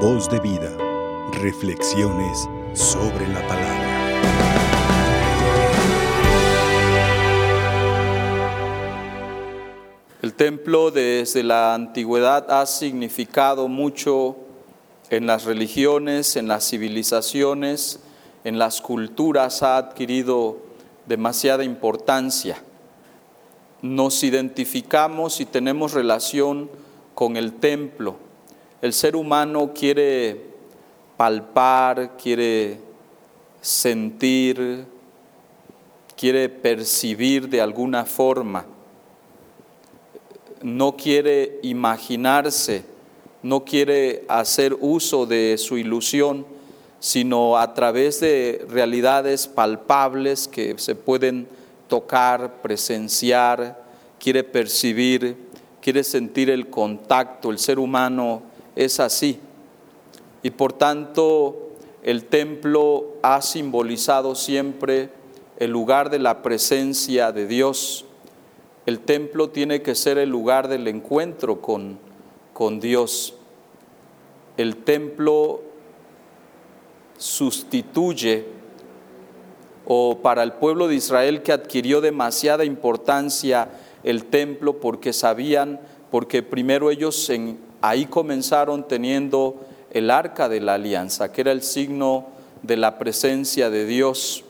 Voz de vida. Reflexiones sobre la palabra. El templo desde la antigüedad ha significado mucho en las religiones, en las civilizaciones, en las culturas, ha adquirido demasiada importancia. Nos identificamos y tenemos relación con el templo. El ser humano quiere palpar, quiere sentir, quiere percibir de alguna forma. No quiere imaginarse, no quiere hacer uso de su ilusión, sino a través de realidades palpables que se pueden tocar, presenciar, quiere percibir quiere sentir el contacto, el ser humano es así. Y por tanto el templo ha simbolizado siempre el lugar de la presencia de Dios. El templo tiene que ser el lugar del encuentro con, con Dios. El templo sustituye o para el pueblo de Israel que adquirió demasiada importancia el templo porque sabían, porque primero ellos ahí comenzaron teniendo el arca de la alianza, que era el signo de la presencia de Dios.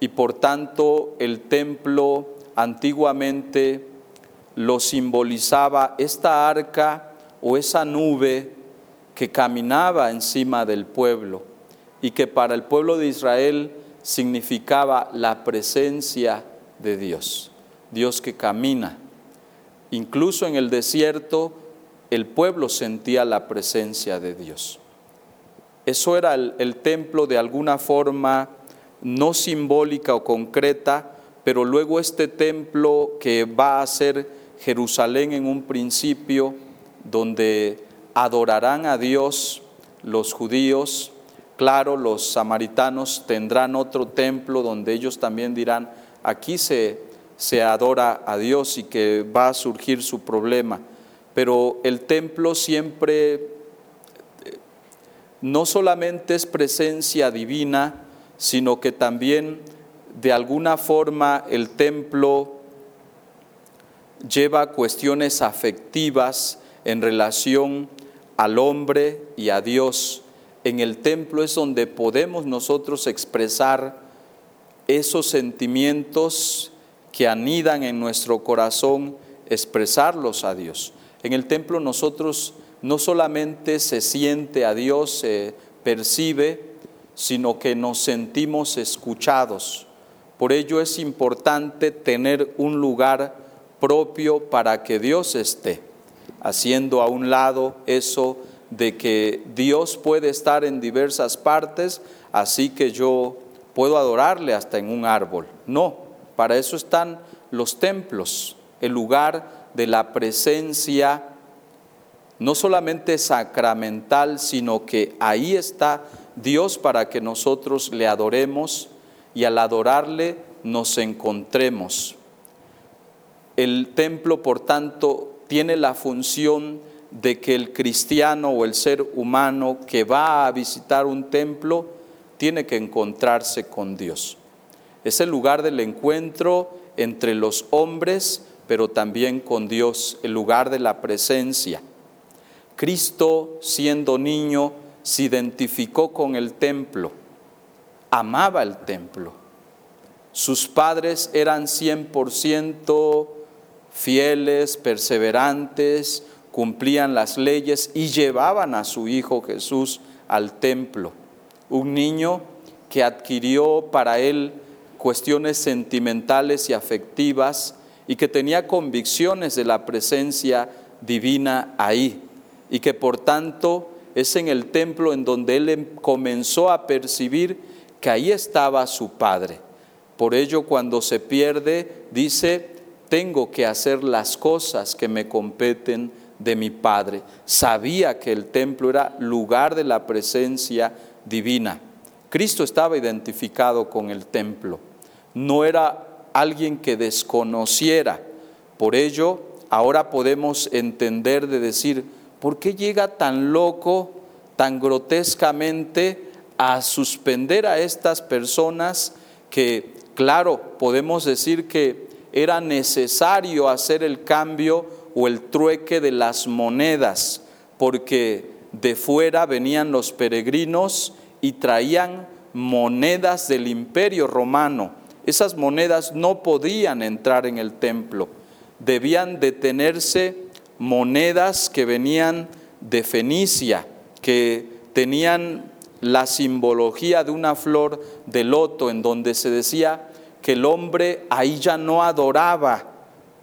Y por tanto el templo antiguamente lo simbolizaba esta arca o esa nube que caminaba encima del pueblo y que para el pueblo de Israel significaba la presencia de Dios. Dios que camina. Incluso en el desierto el pueblo sentía la presencia de Dios. Eso era el, templo de alguna forma no simbólica o concreta, pero luego este templo que va a ser Jerusalén en un principio, donde adorarán a Dios los judíos, claro, los samaritanos tendrán otro templo donde ellos también dirán, aquí se, se adora a Dios y que va a surgir su problema. Pero el templo siempre eh, no solamente es presencia divina, sino que también de alguna forma el templo lleva cuestiones afectivas en relación al hombre y a Dios. En el templo es donde podemos nosotros expresar esos sentimientos que anidan en nuestro corazón, expresarlos a Dios. En el templo nosotros no solamente se siente a Dios, se percibe, sino que nos sentimos escuchados. Por ello es importante tener un lugar propio para que Dios esté, haciendo a un lado eso de que Dios puede estar en diversas partes, así que yo puedo adorarle hasta en un árbol. No, para eso están los templos, el lugar de la presencia no solamente sacramental, sino que ahí está Dios para que nosotros le adoremos y al adorarle nos encontremos. El templo, por tanto, tiene la función de que el cristiano o el ser humano que va a visitar un templo tiene que encontrarse con Dios. Es el lugar del encuentro entre los hombres, pero también con Dios, el lugar de la presencia. Cristo, siendo niño, se identificó con el templo, amaba el templo. Sus padres eran 100% fieles, perseverantes, cumplían las leyes y llevaban a su hijo Jesús al templo. Un niño que adquirió para él cuestiones sentimentales y afectivas y que tenía convicciones de la presencia divina ahí y que por tanto es en el templo en donde él em, comenzó a percibir que ahí estaba su Padre. Por ello cuando se pierde dice, tengo que hacer las cosas que me competen de mi Padre. Sabía que el templo era lugar de la presencia divina. Cristo estaba identificado con el templo no era alguien que desconociera. Por ello, ahora podemos entender de decir, ¿por qué llega tan loco tan grotescamente a suspender a estas personas que, claro, podemos decir que era necesario hacer el cambio o el trueque de las monedas, porque de fuera venían los peregrinos y traían monedas del imperio romano. Esas monedas no podían entrar en el templo, debían detenerse monedas que venían de Fenicia, que tenían la simbología de una flor de loto, en donde se decía que el hombre ahí ya no adoraba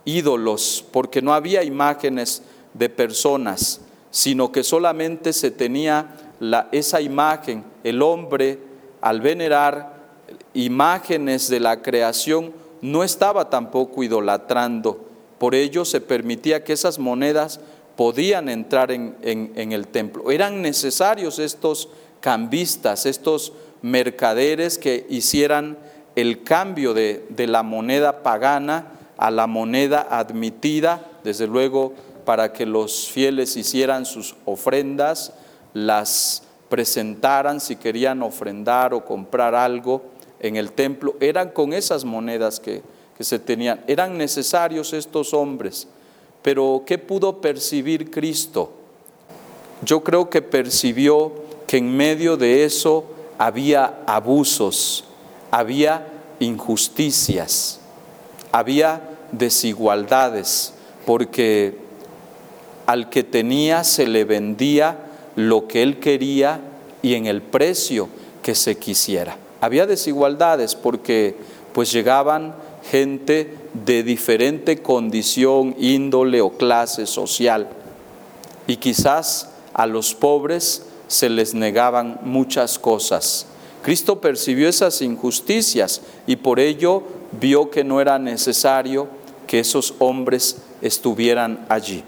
ídolos, porque no había imágenes de personas, sino que solamente se tenía la, esa imagen, el hombre al venerar imágenes de la creación, no estaba tampoco idolatrando. Por ello se permitía que esas monedas podían entrar en, el templo. Eran necesarios estos cambistas, estos mercaderes que hicieran el cambio de, de la moneda pagana a la moneda admitida, desde luego para que los fieles hicieran sus ofrendas, las presentaran si querían ofrendar o comprar algo en el templo, eran con esas monedas que, se tenían. Eran necesarios estos hombres, pero ¿qué pudo percibir Cristo? Yo creo que percibió que en medio de eso había abusos, había injusticias, había desigualdades, porque al que tenía se le vendía lo que él quería y en el precio que se quisiera. Había desigualdades porque pues llegaban gente de diferente condición, índole o clase social y quizás a los pobres se les negaban muchas cosas. Cristo percibió esas injusticias y por ello vio que no era necesario que esos hombres estuvieran allí.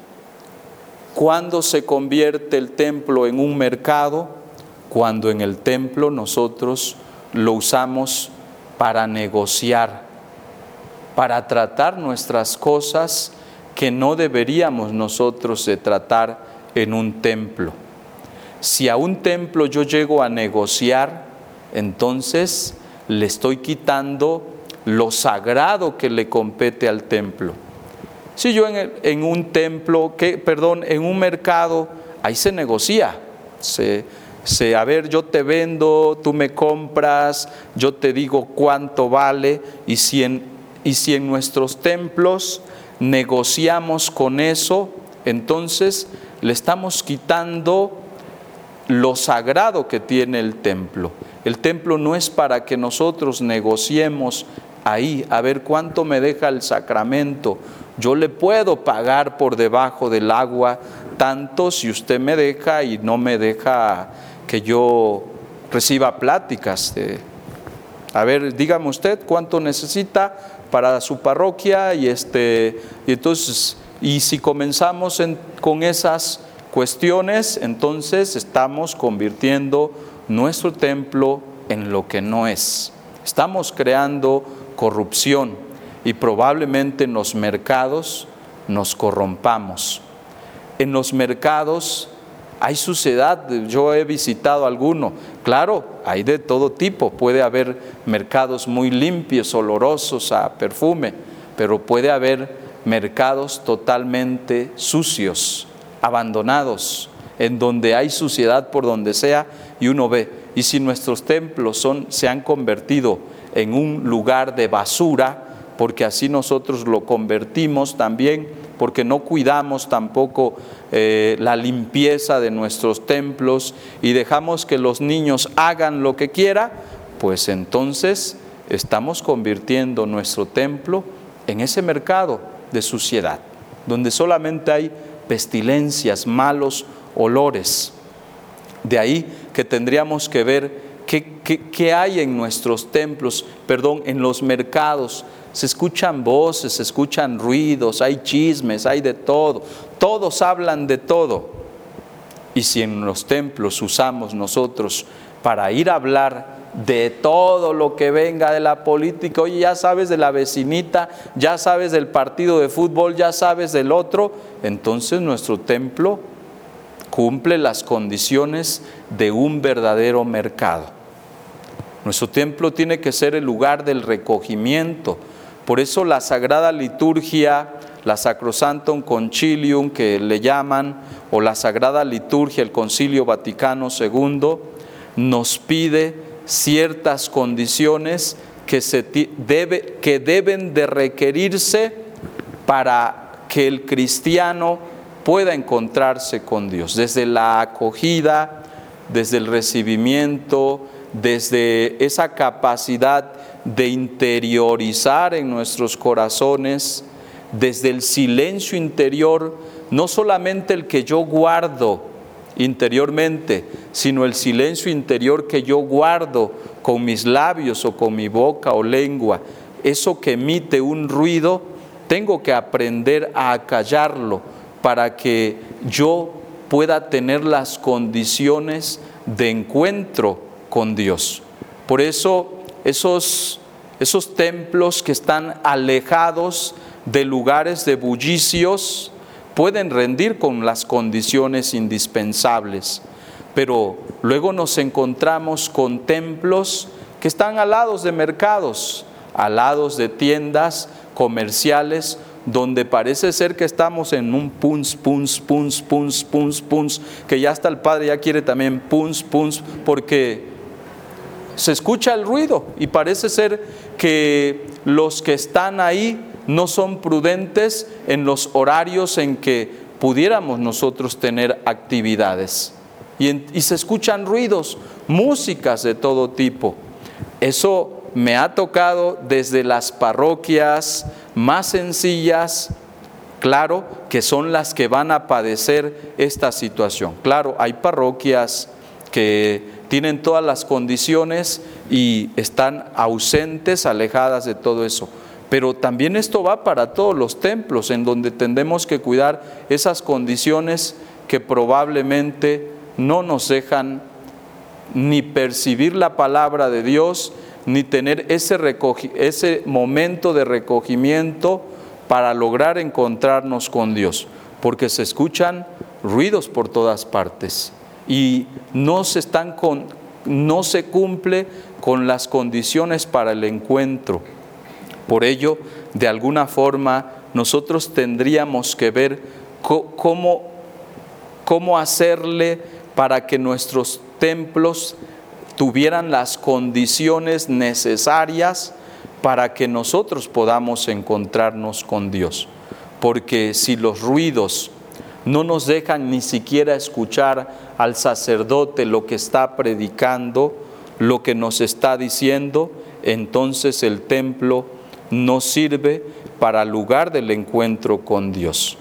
¿Cuándo se convierte el templo en un mercado? Cuando en el templo nosotros lo usamos para negociar, para tratar nuestras cosas que no deberíamos nosotros de tratar en un templo. Si a un templo yo llego a negociar, entonces le estoy quitando lo sagrado que le compete al templo. Si yo en, un templo, perdón, en un mercado, ahí se negocia. Se, se, a ver, yo te vendo, tú me compras, yo te digo cuánto vale, y si en, y si en nuestros templos negociamos con eso, entonces le estamos quitando lo sagrado que tiene el templo. El templo no es para que nosotros negociemos ahí, a ver cuánto me deja el sacramento yo le puedo pagar por debajo del agua tanto si usted me deja y no me deja que yo reciba pláticas. a ver, dígame usted cuánto necesita para su parroquia y este y entonces y si comenzamos con esas cuestiones, entonces estamos convirtiendo nuestro templo en lo que no es. Estamos creando corrupción y probablemente en los mercados nos corrompamos. En los mercados hay suciedad, yo he visitado alguno, claro, hay de todo tipo, puede haber mercados muy limpios, olorosos a perfume, pero puede haber mercados totalmente sucios, abandonados, en donde hay suciedad por donde sea y uno ve. Y si nuestros templos son, se han convertido en un lugar de basura, porque así nosotros lo convertimos también, porque no cuidamos tampoco eh, la limpieza de nuestros templos y dejamos que los niños hagan lo que quiera, pues entonces estamos convirtiendo nuestro templo en ese mercado de suciedad, donde solamente hay pestilencias, malos olores. De ahí que tendríamos que ver qué, qué hay en nuestros templos, perdón, en los mercados, se escuchan voces, se escuchan ruidos, hay chismes, hay de todo. Todos hablan de todo. Y si en los templos usamos nosotros para ir a hablar de todo lo que venga de la política, oye, ya sabes de la vecinita, ya sabes del partido de fútbol, ya sabes del otro, entonces nuestro templo cumple las condiciones de un verdadero mercado. Nuestro templo tiene que ser el lugar del recogimiento. Por eso la Sagrada Liturgia, la Sacrosantum Concilium que le llaman, o la Sagrada Liturgia, el Concilio Vaticano II, nos pide ciertas condiciones que, se debe, que deben de requerirse para que el cristiano pueda encontrarse con Dios, desde la acogida, desde el recibimiento, desde esa capacidad de interiorizar en nuestros corazones, desde el silencio interior, no solamente el que yo guardo interiormente, sino el silencio interior que yo guardo con mis labios o con mi boca o lengua, eso que emite un ruido, tengo que aprender a callarlo para que yo pueda tener las condiciones de encuentro con Dios. Por eso esos, esos templos que están alejados de lugares de bullicios pueden rendir con las condiciones indispensables, pero luego nos encontramos con templos que están alados de mercados, alados de tiendas comerciales donde parece ser que estamos en un puns, puns, puns, puns, puns, puns, que ya hasta el padre ya quiere también puns, puns, porque se escucha el ruido y parece ser que los que están ahí no son prudentes en los horarios en que pudiéramos nosotros tener actividades. Y, se escuchan ruidos, músicas de todo tipo. Eso me ha tocado desde las parroquias más sencillas, claro, que son las que van a padecer esta situación. Claro, hay parroquias que tienen todas las condiciones y están ausentes, alejadas de todo eso. Pero también esto va para todos los templos en donde tendemos que cuidar esas condiciones que probablemente no nos dejan ni percibir la palabra de Dios, ni tener ese, ese momento de recogimiento para lograr encontrarnos con Dios, porque se escuchan ruidos por todas partes y no se, están con, no se cumple con las condiciones para el encuentro. Por ello, de alguna forma, nosotros tendríamos que ver cómo, cómo hacerle para que nuestros templos tuvieran las condiciones necesarias para que nosotros podamos encontrarnos con Dios. Porque si los ruidos no nos dejan ni siquiera escuchar al sacerdote lo que está predicando, lo que nos está diciendo, entonces el templo no sirve para lugar del encuentro con Dios.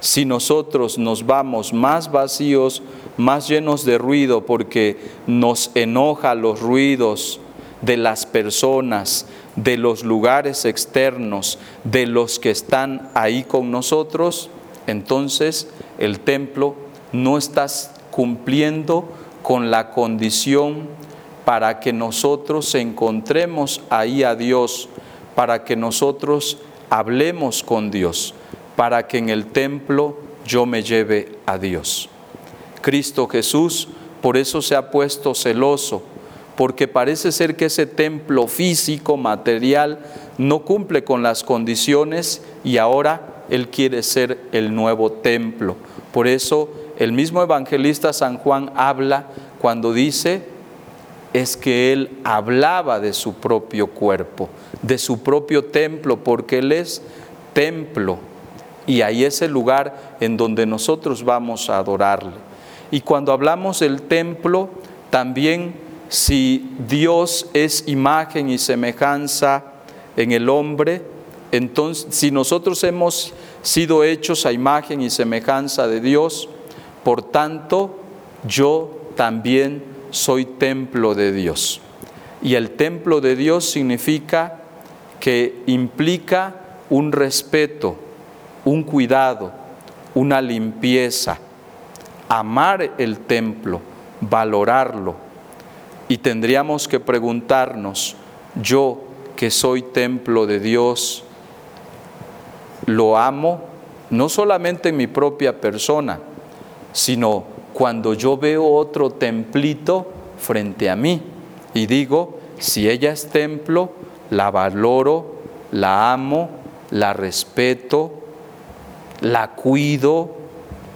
Si nosotros nos vamos más vacíos, más llenos de ruido, porque nos enoja los ruidos de las personas, de los lugares externos, de los que están ahí con nosotros, entonces el templo no está cumpliendo con la condición para que nosotros encontremos ahí a Dios, para que nosotros hablemos con Dios, para que en el templo yo me lleve a Dios. Cristo Jesús por eso se ha puesto celoso, porque parece ser que ese templo físico, material, no cumple con las condiciones y ahora Él quiere ser el nuevo templo. Por eso el mismo evangelista San Juan habla cuando dice, es que Él hablaba de su propio cuerpo, de su propio templo, porque Él es templo. Y ahí es el lugar en donde nosotros vamos a adorarle. Y cuando hablamos del templo, también si Dios es imagen y semejanza en el hombre, entonces si nosotros hemos sido hechos a imagen y semejanza de Dios, por tanto yo también soy templo de Dios. Y el templo de Dios significa que implica un respeto, un cuidado, una limpieza, amar el templo, valorarlo. Y tendríamos que preguntarnos, yo que soy templo de Dios, ¿lo amo? No solamente en mi propia persona, sino cuando yo veo otro templito frente a mí y digo, si ella es templo, la valoro, la amo, la respeto, la cuido.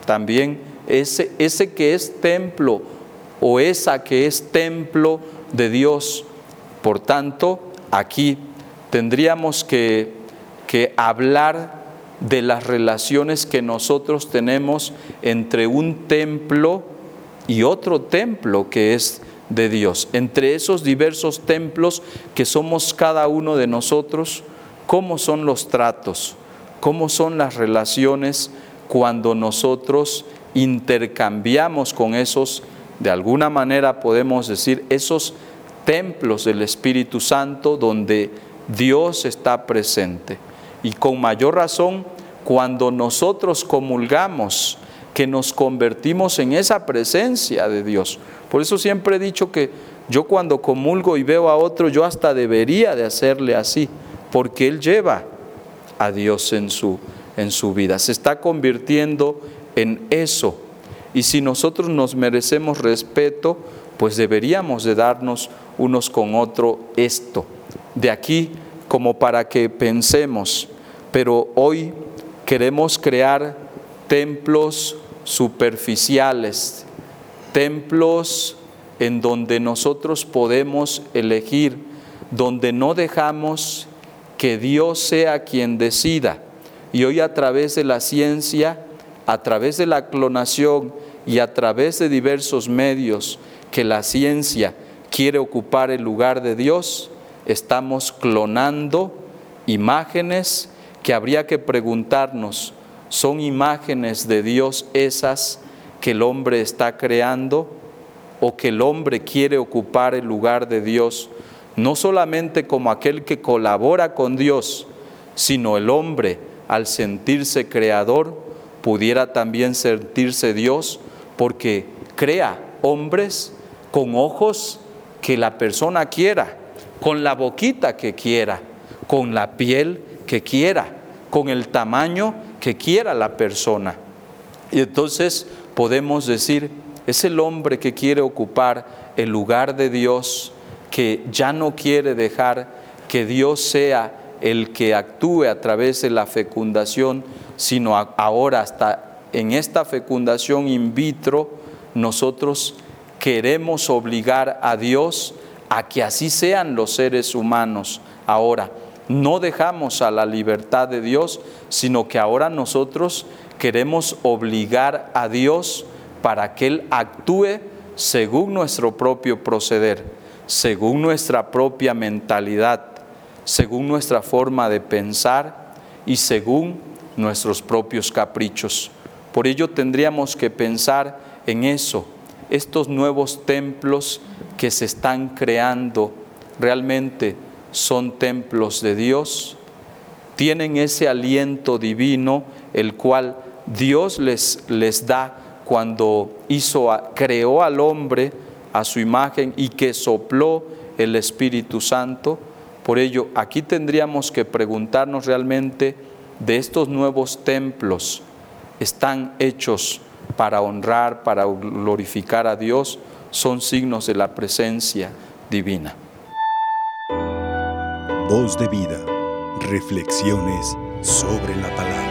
También ese, ese que es templo o esa que es templo de Dios. Por tanto, aquí tendríamos que, que hablar de las relaciones que nosotros tenemos entre un templo y otro templo que es de Dios. Entre esos diversos templos que somos cada uno de nosotros, ¿cómo son los tratos? ¿Cómo son las relaciones cuando nosotros intercambiamos con esos, de alguna manera podemos decir, esos templos del Espíritu Santo donde Dios está presente? Y con mayor razón, cuando nosotros comulgamos, que nos convertimos en esa presencia de Dios. Por eso siempre he dicho que yo cuando comulgo y veo a otro, yo hasta debería de hacerle así, porque Él lleva a Dios en su, en su vida. Se está convirtiendo en eso. Y si nosotros nos merecemos respeto, pues deberíamos de darnos unos con otro esto. De aquí como para que pensemos, pero hoy queremos crear templos superficiales, templos en donde nosotros podemos elegir, donde no dejamos que Dios sea quien decida. Y hoy a través de la ciencia, a través de la clonación y a través de diversos medios que la ciencia quiere ocupar el lugar de Dios, estamos clonando imágenes que habría que preguntarnos, ¿son imágenes de Dios esas que el hombre está creando o que el hombre quiere ocupar el lugar de Dios, no solamente como aquel que colabora con Dios, sino el hombre al sentirse creador pudiera también sentirse Dios porque crea hombres con ojos que la persona quiera, con la boquita que quiera, con la piel que quiera con el tamaño que quiera la persona. Y entonces podemos decir, es el hombre que quiere ocupar el lugar de Dios, que ya no quiere dejar que Dios sea el que actúe a través de la fecundación, sino ahora hasta en esta fecundación in vitro, nosotros queremos obligar a Dios a que así sean los seres humanos ahora no dejamos a la libertad de Dios, sino que ahora nosotros queremos obligar a Dios para que Él actúe según nuestro propio proceder, según nuestra propia mentalidad, según nuestra forma de pensar y según nuestros propios caprichos. Por ello tendríamos que pensar en eso, estos nuevos templos que se están creando realmente son templos de Dios, tienen ese aliento divino el cual Dios les, les da cuando hizo, creó al hombre a su imagen y que sopló el Espíritu Santo. Por ello, aquí tendríamos que preguntarnos realmente de estos nuevos templos, ¿están hechos para honrar, para glorificar a Dios? Son signos de la presencia divina. Voz de vida. Reflexiones sobre la palabra.